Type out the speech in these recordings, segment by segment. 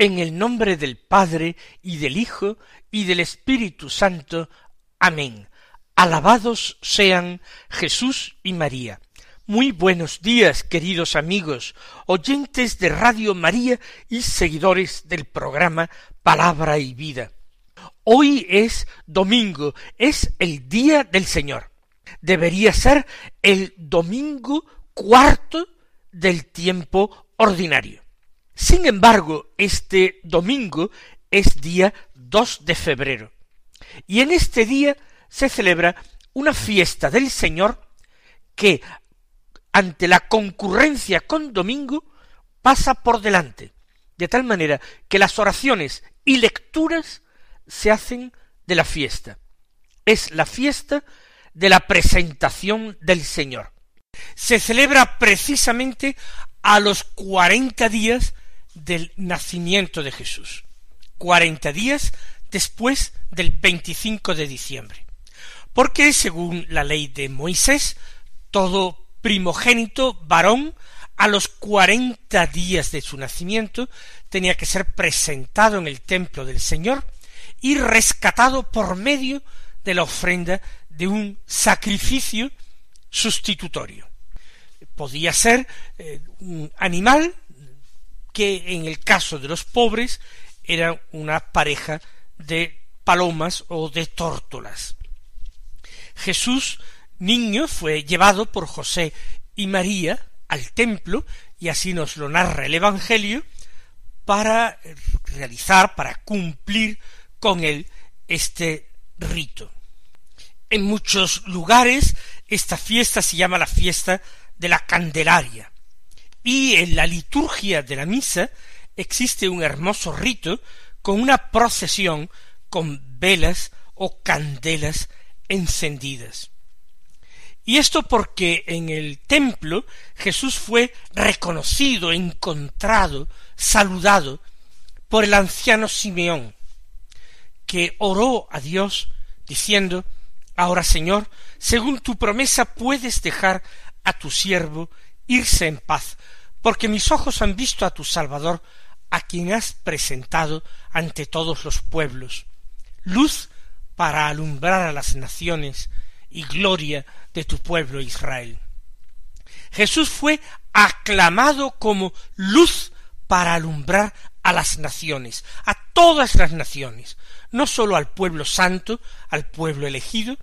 En el nombre del Padre y del Hijo y del Espíritu Santo. Amén. Alabados sean Jesús y María. Muy buenos días, queridos amigos, oyentes de Radio María y seguidores del programa Palabra y Vida. Hoy es domingo, es el día del Señor. Debería ser el domingo cuarto del tiempo ordinario. Sin embargo, este domingo es día 2 de febrero. Y en este día se celebra una fiesta del Señor que, ante la concurrencia con domingo, pasa por delante, de tal manera que las oraciones y lecturas se hacen de la fiesta. Es la fiesta de la presentación del Señor. Se celebra precisamente a los cuarenta días del nacimiento de Jesús, cuarenta días después del 25 de diciembre. Porque según la ley de Moisés, todo primogénito varón a los cuarenta días de su nacimiento tenía que ser presentado en el templo del Señor y rescatado por medio de la ofrenda de un sacrificio sustitutorio. Podía ser eh, un animal que en el caso de los pobres era una pareja de palomas o de tórtolas. Jesús, niño, fue llevado por José y María al templo, y así nos lo narra el Evangelio, para realizar, para cumplir con él este rito. En muchos lugares esta fiesta se llama la fiesta de la Candelaria, y en la liturgia de la misa existe un hermoso rito con una procesión con velas o candelas encendidas. Y esto porque en el templo Jesús fue reconocido, encontrado, saludado por el anciano Simeón, que oró a Dios diciendo Ahora, Señor, según tu promesa puedes dejar a tu siervo irse en paz, porque mis ojos han visto a tu Salvador, a quien has presentado ante todos los pueblos, luz para alumbrar a las naciones y gloria de tu pueblo Israel. Jesús fue aclamado como luz para alumbrar a las naciones, a todas las naciones, no sólo al pueblo santo, al pueblo elegido,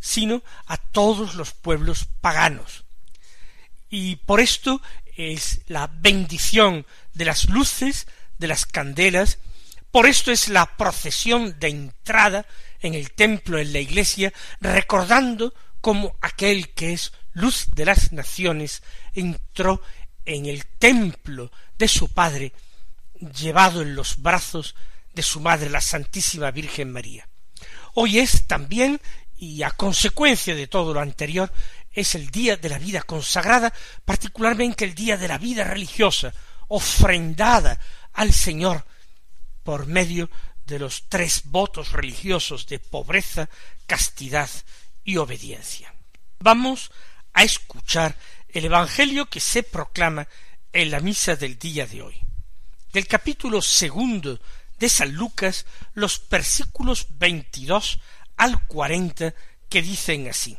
sino a todos los pueblos paganos. Y por esto es la bendición de las luces, de las candelas, por esto es la procesión de entrada en el templo, en la iglesia, recordando cómo aquel que es luz de las naciones entró en el templo de su Padre, llevado en los brazos de su Madre, la Santísima Virgen María. Hoy es también, y a consecuencia de todo lo anterior, es el día de la vida consagrada, particularmente el día de la vida religiosa, ofrendada al Señor por medio de los tres votos religiosos de pobreza, castidad y obediencia. Vamos a escuchar el Evangelio que se proclama en la misa del día de hoy. Del capítulo segundo de San Lucas, los versículos veintidós al cuarenta que dicen así.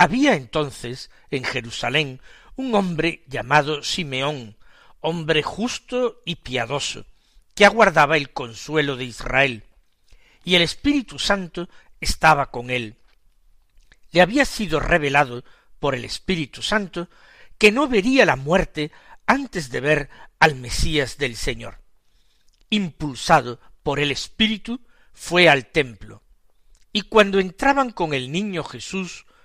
Había entonces en Jerusalén un hombre llamado Simeón, hombre justo y piadoso, que aguardaba el consuelo de Israel, y el Espíritu Santo estaba con él. le había sido revelado por el Espíritu Santo que no vería la muerte antes de ver al Mesías del Señor. Impulsado por el Espíritu, fue al templo, y cuando entraban con el niño Jesús,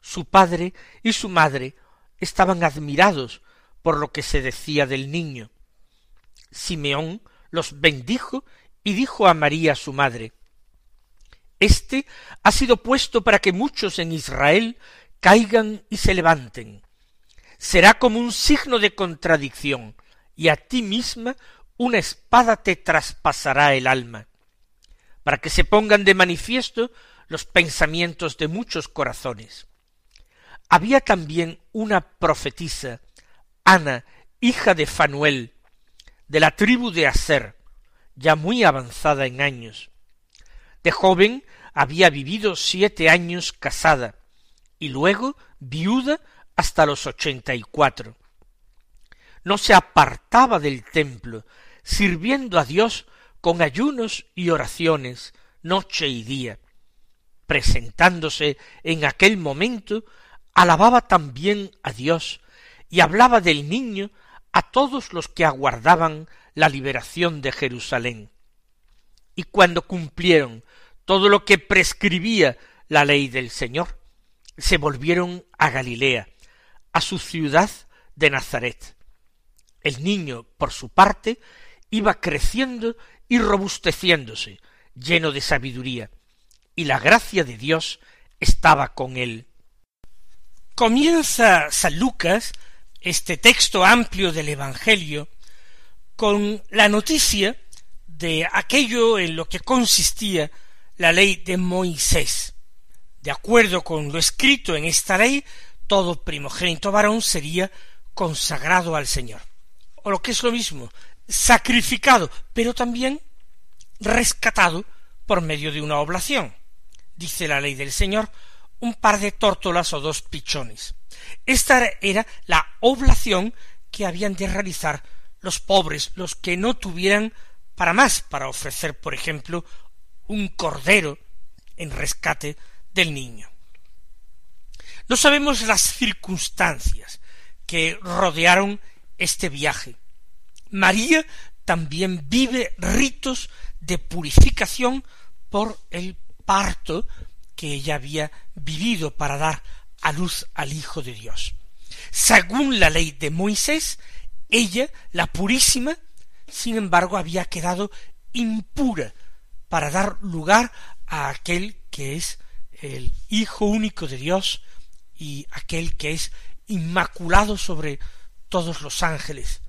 Su padre y su madre estaban admirados por lo que se decía del niño. Simeón los bendijo y dijo a María su madre Este ha sido puesto para que muchos en Israel caigan y se levanten. Será como un signo de contradicción, y a ti misma una espada te traspasará el alma, para que se pongan de manifiesto los pensamientos de muchos corazones. Había también una profetisa, Ana, hija de Fanuel, de la tribu de Aser, ya muy avanzada en años. De joven había vivido siete años casada, y luego viuda hasta los ochenta y cuatro. No se apartaba del templo, sirviendo a Dios con ayunos y oraciones noche y día. Presentándose en aquel momento, alababa también a Dios y hablaba del niño a todos los que aguardaban la liberación de Jerusalén. Y cuando cumplieron todo lo que prescribía la ley del Señor, se volvieron a Galilea, a su ciudad de Nazaret. El niño, por su parte, iba creciendo y robusteciéndose, lleno de sabiduría, y la gracia de Dios estaba con él. Comienza San Lucas este texto amplio del Evangelio con la noticia de aquello en lo que consistía la ley de Moisés. De acuerdo con lo escrito en esta ley, todo primogénito varón sería consagrado al Señor. O lo que es lo mismo, sacrificado, pero también rescatado por medio de una oblación. Dice la ley del Señor, un par de tórtolas o dos pichones. Esta era la oblación que habían de realizar los pobres, los que no tuvieran para más, para ofrecer, por ejemplo, un cordero en rescate del niño. No sabemos las circunstancias que rodearon este viaje. María también vive ritos de purificación por el parto que ella había vivido para dar a luz al Hijo de Dios. Según la ley de Moisés, ella, la purísima, sin embargo, había quedado impura para dar lugar a aquel que es el Hijo único de Dios y aquel que es inmaculado sobre todos los ángeles.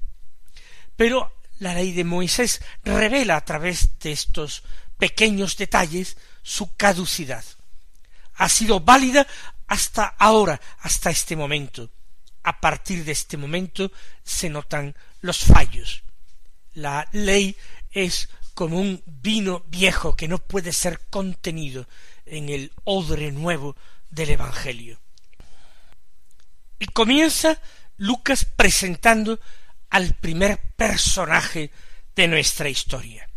Pero la ley de Moisés revela a través de estos pequeños detalles su caducidad. Ha sido válida hasta ahora, hasta este momento. A partir de este momento se notan los fallos. La ley es como un vino viejo que no puede ser contenido en el odre nuevo del Evangelio. Y comienza Lucas presentando al primer personaje de nuestra historia.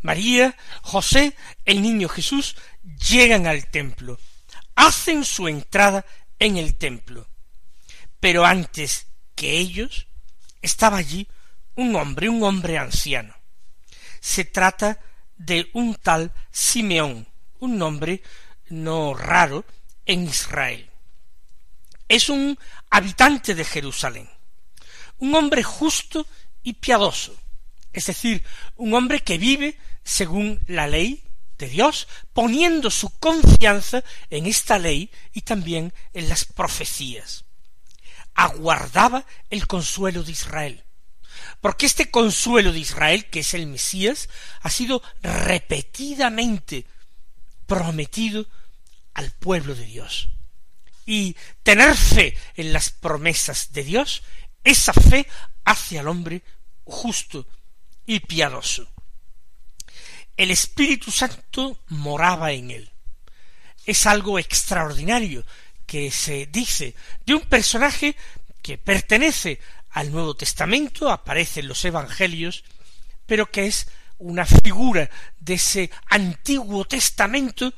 María, José, el niño Jesús llegan al templo hacen su entrada en el templo. Pero antes que ellos estaba allí un hombre, un hombre anciano. Se trata de un tal Simeón, un nombre no raro en Israel. Es un habitante de Jerusalén, un hombre justo y piadoso, es decir, un hombre que vive según la ley de Dios, poniendo su confianza en esta ley y también en las profecías. Aguardaba el consuelo de Israel. Porque este consuelo de Israel, que es el Mesías, ha sido repetidamente prometido al pueblo de Dios. Y tener fe en las promesas de Dios, esa fe hace al hombre justo y piadoso. El Espíritu Santo moraba en él. Es algo extraordinario que se dice de un personaje que pertenece al Nuevo Testamento, aparece en los Evangelios, pero que es una figura de ese Antiguo Testamento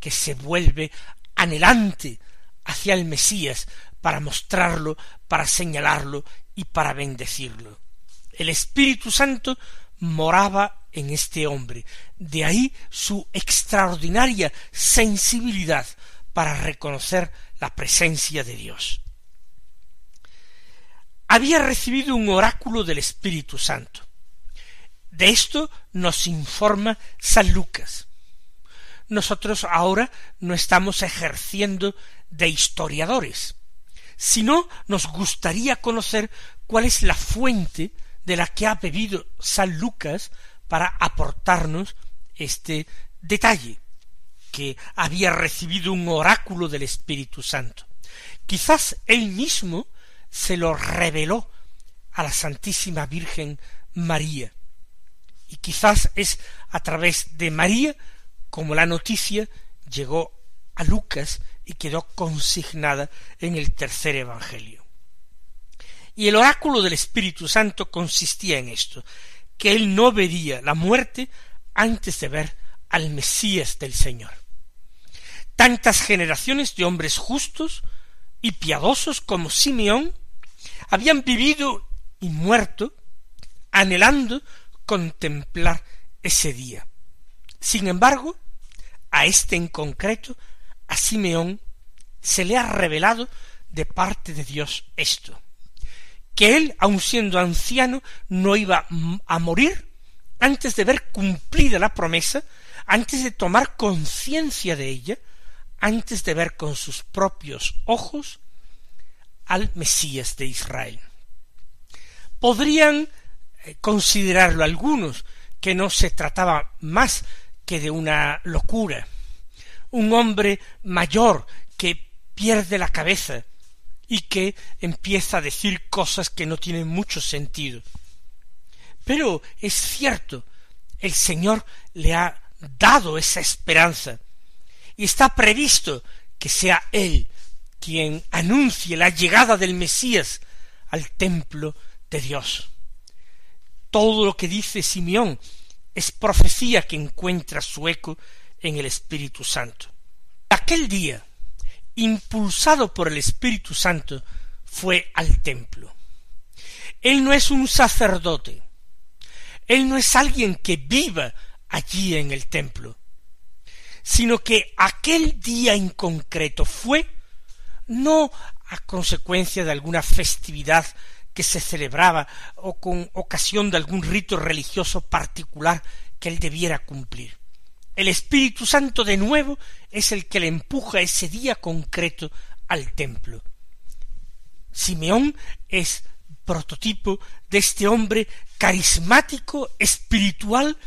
que se vuelve anhelante hacia el Mesías para mostrarlo, para señalarlo y para bendecirlo. El Espíritu Santo moraba en este hombre. De ahí su extraordinaria sensibilidad para reconocer la presencia de Dios. Había recibido un oráculo del Espíritu Santo. De esto nos informa San Lucas. Nosotros ahora no estamos ejerciendo de historiadores, sino nos gustaría conocer cuál es la fuente de la que ha bebido San Lucas para aportarnos este detalle, que había recibido un oráculo del Espíritu Santo. Quizás él mismo se lo reveló a la Santísima Virgen María. Y quizás es a través de María como la noticia llegó a Lucas y quedó consignada en el tercer Evangelio. Y el oráculo del Espíritu Santo consistía en esto, que él no vería la muerte antes de ver al Mesías del Señor. Tantas generaciones de hombres justos y piadosos como Simeón habían vivido y muerto anhelando contemplar ese día. Sin embargo, a este en concreto, a Simeón, se le ha revelado de parte de Dios esto que él, aun siendo anciano, no iba a morir antes de ver cumplida la promesa, antes de tomar conciencia de ella, antes de ver con sus propios ojos al Mesías de Israel. Podrían eh, considerarlo algunos que no se trataba más que de una locura, un hombre mayor que pierde la cabeza, y que empieza a decir cosas que no tienen mucho sentido. Pero es cierto, el Señor le ha dado esa esperanza y está previsto que sea Él quien anuncie la llegada del Mesías al templo de Dios. Todo lo que dice Simeón es profecía que encuentra su eco en el Espíritu Santo. Aquel día impulsado por el Espíritu Santo, fue al templo. Él no es un sacerdote, él no es alguien que viva allí en el templo, sino que aquel día en concreto fue no a consecuencia de alguna festividad que se celebraba o con ocasión de algún rito religioso particular que él debiera cumplir. El Espíritu Santo de nuevo es el que le empuja ese día concreto al templo. Simeón es prototipo de este hombre carismático, espiritual,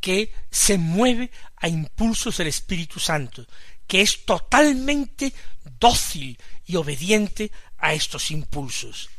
que se mueve a impulsos del Espíritu Santo, que es totalmente dócil y obediente a estos impulsos.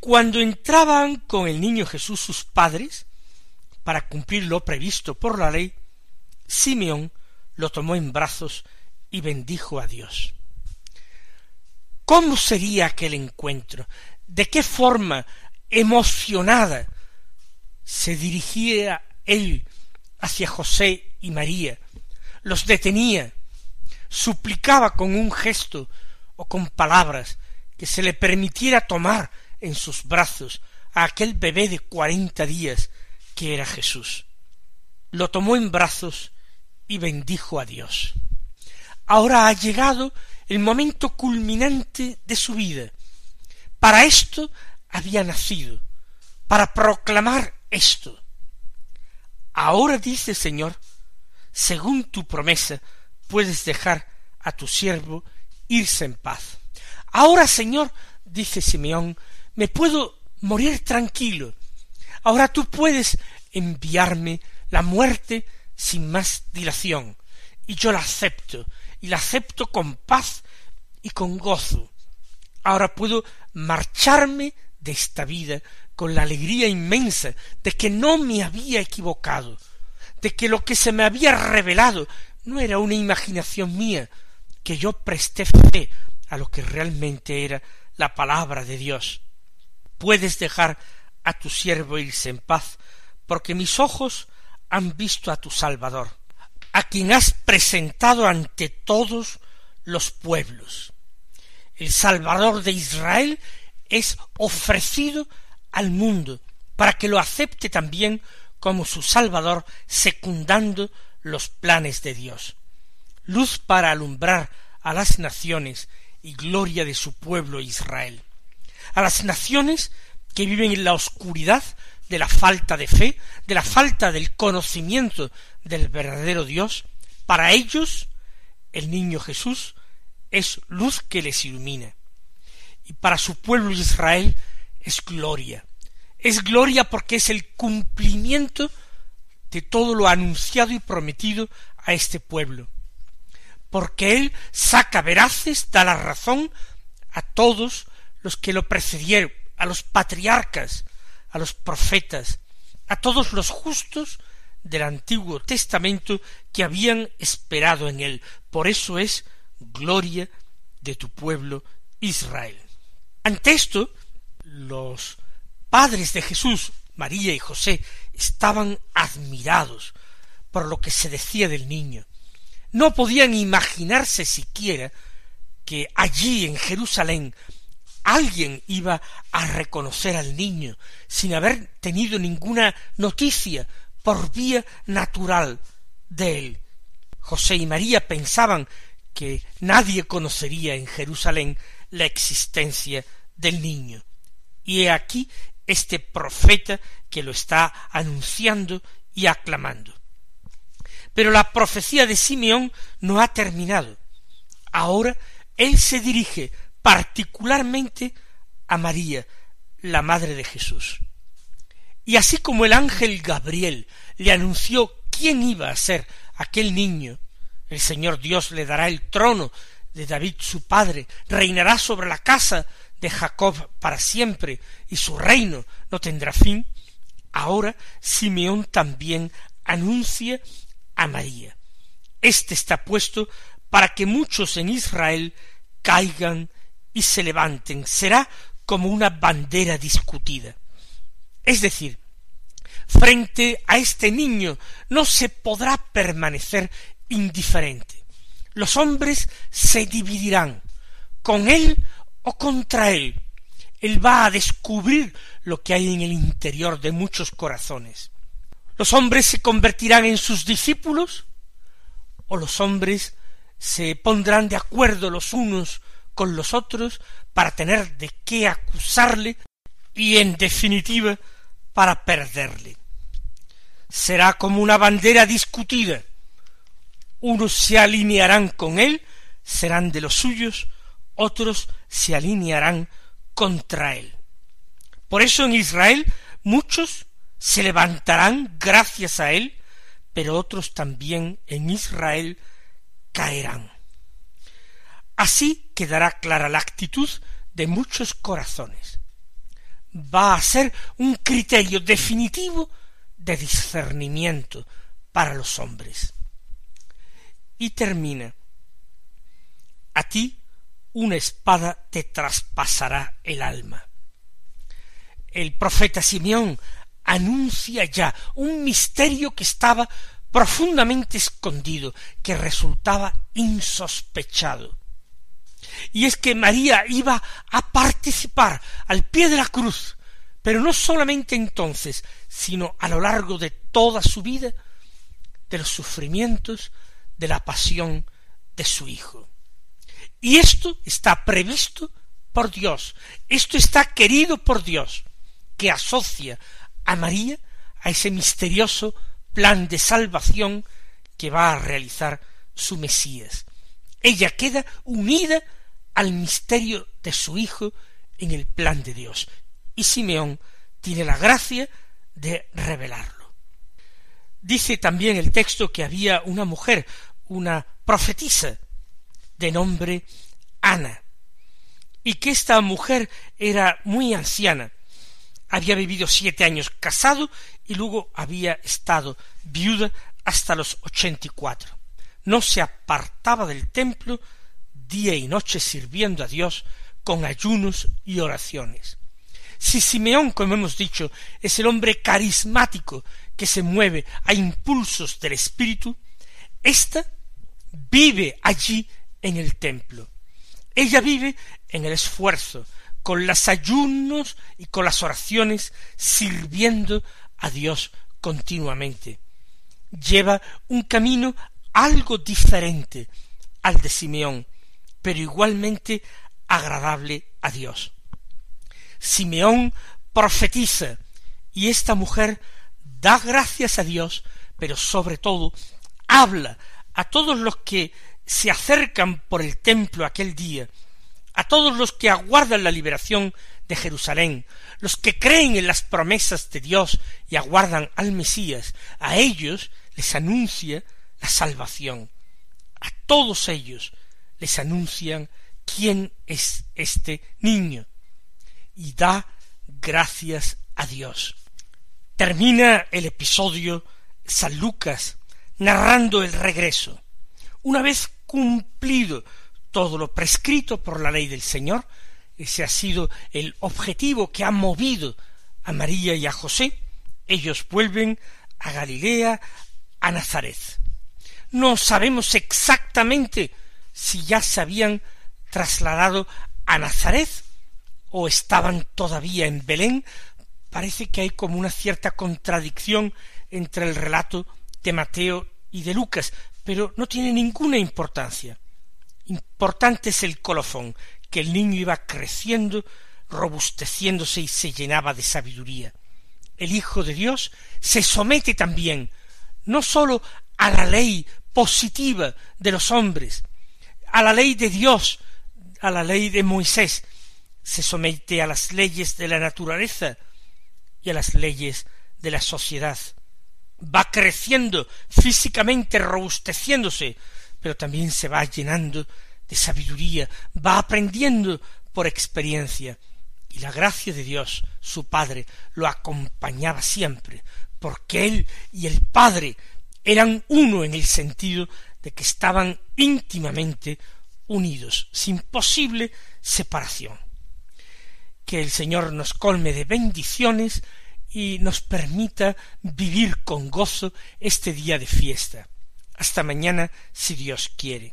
Cuando entraban con el niño Jesús sus padres, para cumplir lo previsto por la ley, Simeón lo tomó en brazos y bendijo a Dios. ¿Cómo sería aquel encuentro? ¿De qué forma emocionada se dirigía él hacia José y María? Los detenía, suplicaba con un gesto o con palabras que se le permitiera tomar en sus brazos a aquel bebé de cuarenta días que era Jesús. Lo tomó en brazos y bendijo a Dios. Ahora ha llegado el momento culminante de su vida. Para esto había nacido, para proclamar esto. Ahora dice Señor, según tu promesa, puedes dejar a tu siervo irse en paz. Ahora, Señor, dice Simeón, me puedo morir tranquilo. Ahora tú puedes enviarme la muerte sin más dilación, y yo la acepto, y la acepto con paz y con gozo. Ahora puedo marcharme de esta vida con la alegría inmensa de que no me había equivocado, de que lo que se me había revelado no era una imaginación mía, que yo presté fe a lo que realmente era la palabra de Dios. Puedes dejar a tu siervo irse en paz, porque mis ojos han visto a tu Salvador, a quien has presentado ante todos los pueblos. El Salvador de Israel es ofrecido al mundo para que lo acepte también como su Salvador, secundando los planes de Dios. Luz para alumbrar a las naciones y gloria de su pueblo Israel. A las naciones que viven en la oscuridad de la falta de fe, de la falta del conocimiento del verdadero Dios, para ellos el niño Jesús es luz que les ilumina. Y para su pueblo Israel es gloria. Es gloria porque es el cumplimiento de todo lo anunciado y prometido a este pueblo. Porque él saca veraces, da la razón a todos los que lo precedieron, a los patriarcas, a los profetas, a todos los justos del Antiguo Testamento que habían esperado en él. Por eso es gloria de tu pueblo Israel. Ante esto, los padres de Jesús, María y José, estaban admirados por lo que se decía del niño. No podían imaginarse siquiera que allí en Jerusalén alguien iba a reconocer al niño sin haber tenido ninguna noticia por vía natural de él. José y María pensaban que nadie conocería en Jerusalén la existencia del niño. Y he aquí este profeta que lo está anunciando y aclamando. Pero la profecía de Simeón no ha terminado. Ahora él se dirige particularmente a María, la madre de Jesús. Y así como el ángel Gabriel le anunció quién iba a ser aquel niño, el Señor Dios le dará el trono de David su padre, reinará sobre la casa de Jacob para siempre, y su reino no tendrá fin, ahora Simeón también anuncia a María. Este está puesto para que muchos en Israel caigan y se levanten. Será como una bandera discutida. Es decir, frente a este niño no se podrá permanecer indiferente. Los hombres se dividirán con él o contra él. Él va a descubrir lo que hay en el interior de muchos corazones. Los hombres se convertirán en sus discípulos o los hombres se pondrán de acuerdo los unos con los otros para tener de qué acusarle y en definitiva para perderle. Será como una bandera discutida. Unos se alinearán con él, serán de los suyos, otros se alinearán contra él. Por eso en Israel muchos se levantarán gracias a él, pero otros también en Israel caerán. Así quedará clara la actitud de muchos corazones. Va a ser un criterio definitivo de discernimiento para los hombres. Y termina. A ti una espada te traspasará el alma. El profeta Simeón anuncia ya un misterio que estaba profundamente escondido, que resultaba insospechado. Y es que María iba a participar al pie de la cruz pero no solamente entonces, sino a lo largo de toda su vida, de los sufrimientos, de la pasión de su Hijo. Y esto está previsto por Dios, esto está querido por Dios, que asocia a María a ese misterioso plan de salvación que va a realizar su Mesías. Ella queda unida al misterio de su Hijo en el plan de Dios. Y Simeón tiene la gracia de revelarlo. Dice también el texto que había una mujer, una profetisa, de nombre Ana, y que esta mujer era muy anciana, había vivido siete años casado y luego había estado viuda hasta los ochenta y cuatro. No se apartaba del templo día y noche sirviendo a Dios con ayunos y oraciones. Si Simeón, como hemos dicho, es el hombre carismático que se mueve a impulsos del Espíritu, ésta vive allí en el templo. Ella vive en el esfuerzo, con los ayunos y con las oraciones, sirviendo a Dios continuamente. Lleva un camino algo diferente al de Simeón, pero igualmente agradable a Dios. Simeón profetiza y esta mujer da gracias a Dios, pero sobre todo habla a todos los que se acercan por el templo aquel día, a todos los que aguardan la liberación de Jerusalén, los que creen en las promesas de Dios y aguardan al Mesías, a ellos les anuncia la salvación. A todos ellos les anuncian quién es este niño y da gracias a Dios. Termina el episodio San Lucas narrando el regreso. Una vez cumplido todo lo prescrito por la ley del Señor, ese ha sido el objetivo que ha movido a María y a José, ellos vuelven a Galilea, a Nazaret. No sabemos exactamente si ya se habían trasladado a Nazaret o estaban todavía en Belén. Parece que hay como una cierta contradicción entre el relato de Mateo y de Lucas, pero no tiene ninguna importancia. Importante es el colofón, que el niño iba creciendo, robusteciéndose y se llenaba de sabiduría. El Hijo de Dios se somete también no sólo a la ley positiva de los hombres, a la ley de Dios, a la ley de Moisés, se somete a las leyes de la naturaleza y a las leyes de la sociedad. Va creciendo físicamente, robusteciéndose, pero también se va llenando de sabiduría, va aprendiendo por experiencia, y la gracia de Dios, su Padre, lo acompañaba siempre, porque Él y el Padre eran uno en el sentido de que estaban íntimamente unidos, sin posible separación. Que el Señor nos colme de bendiciones y nos permita vivir con gozo este día de fiesta. Hasta mañana, si Dios quiere.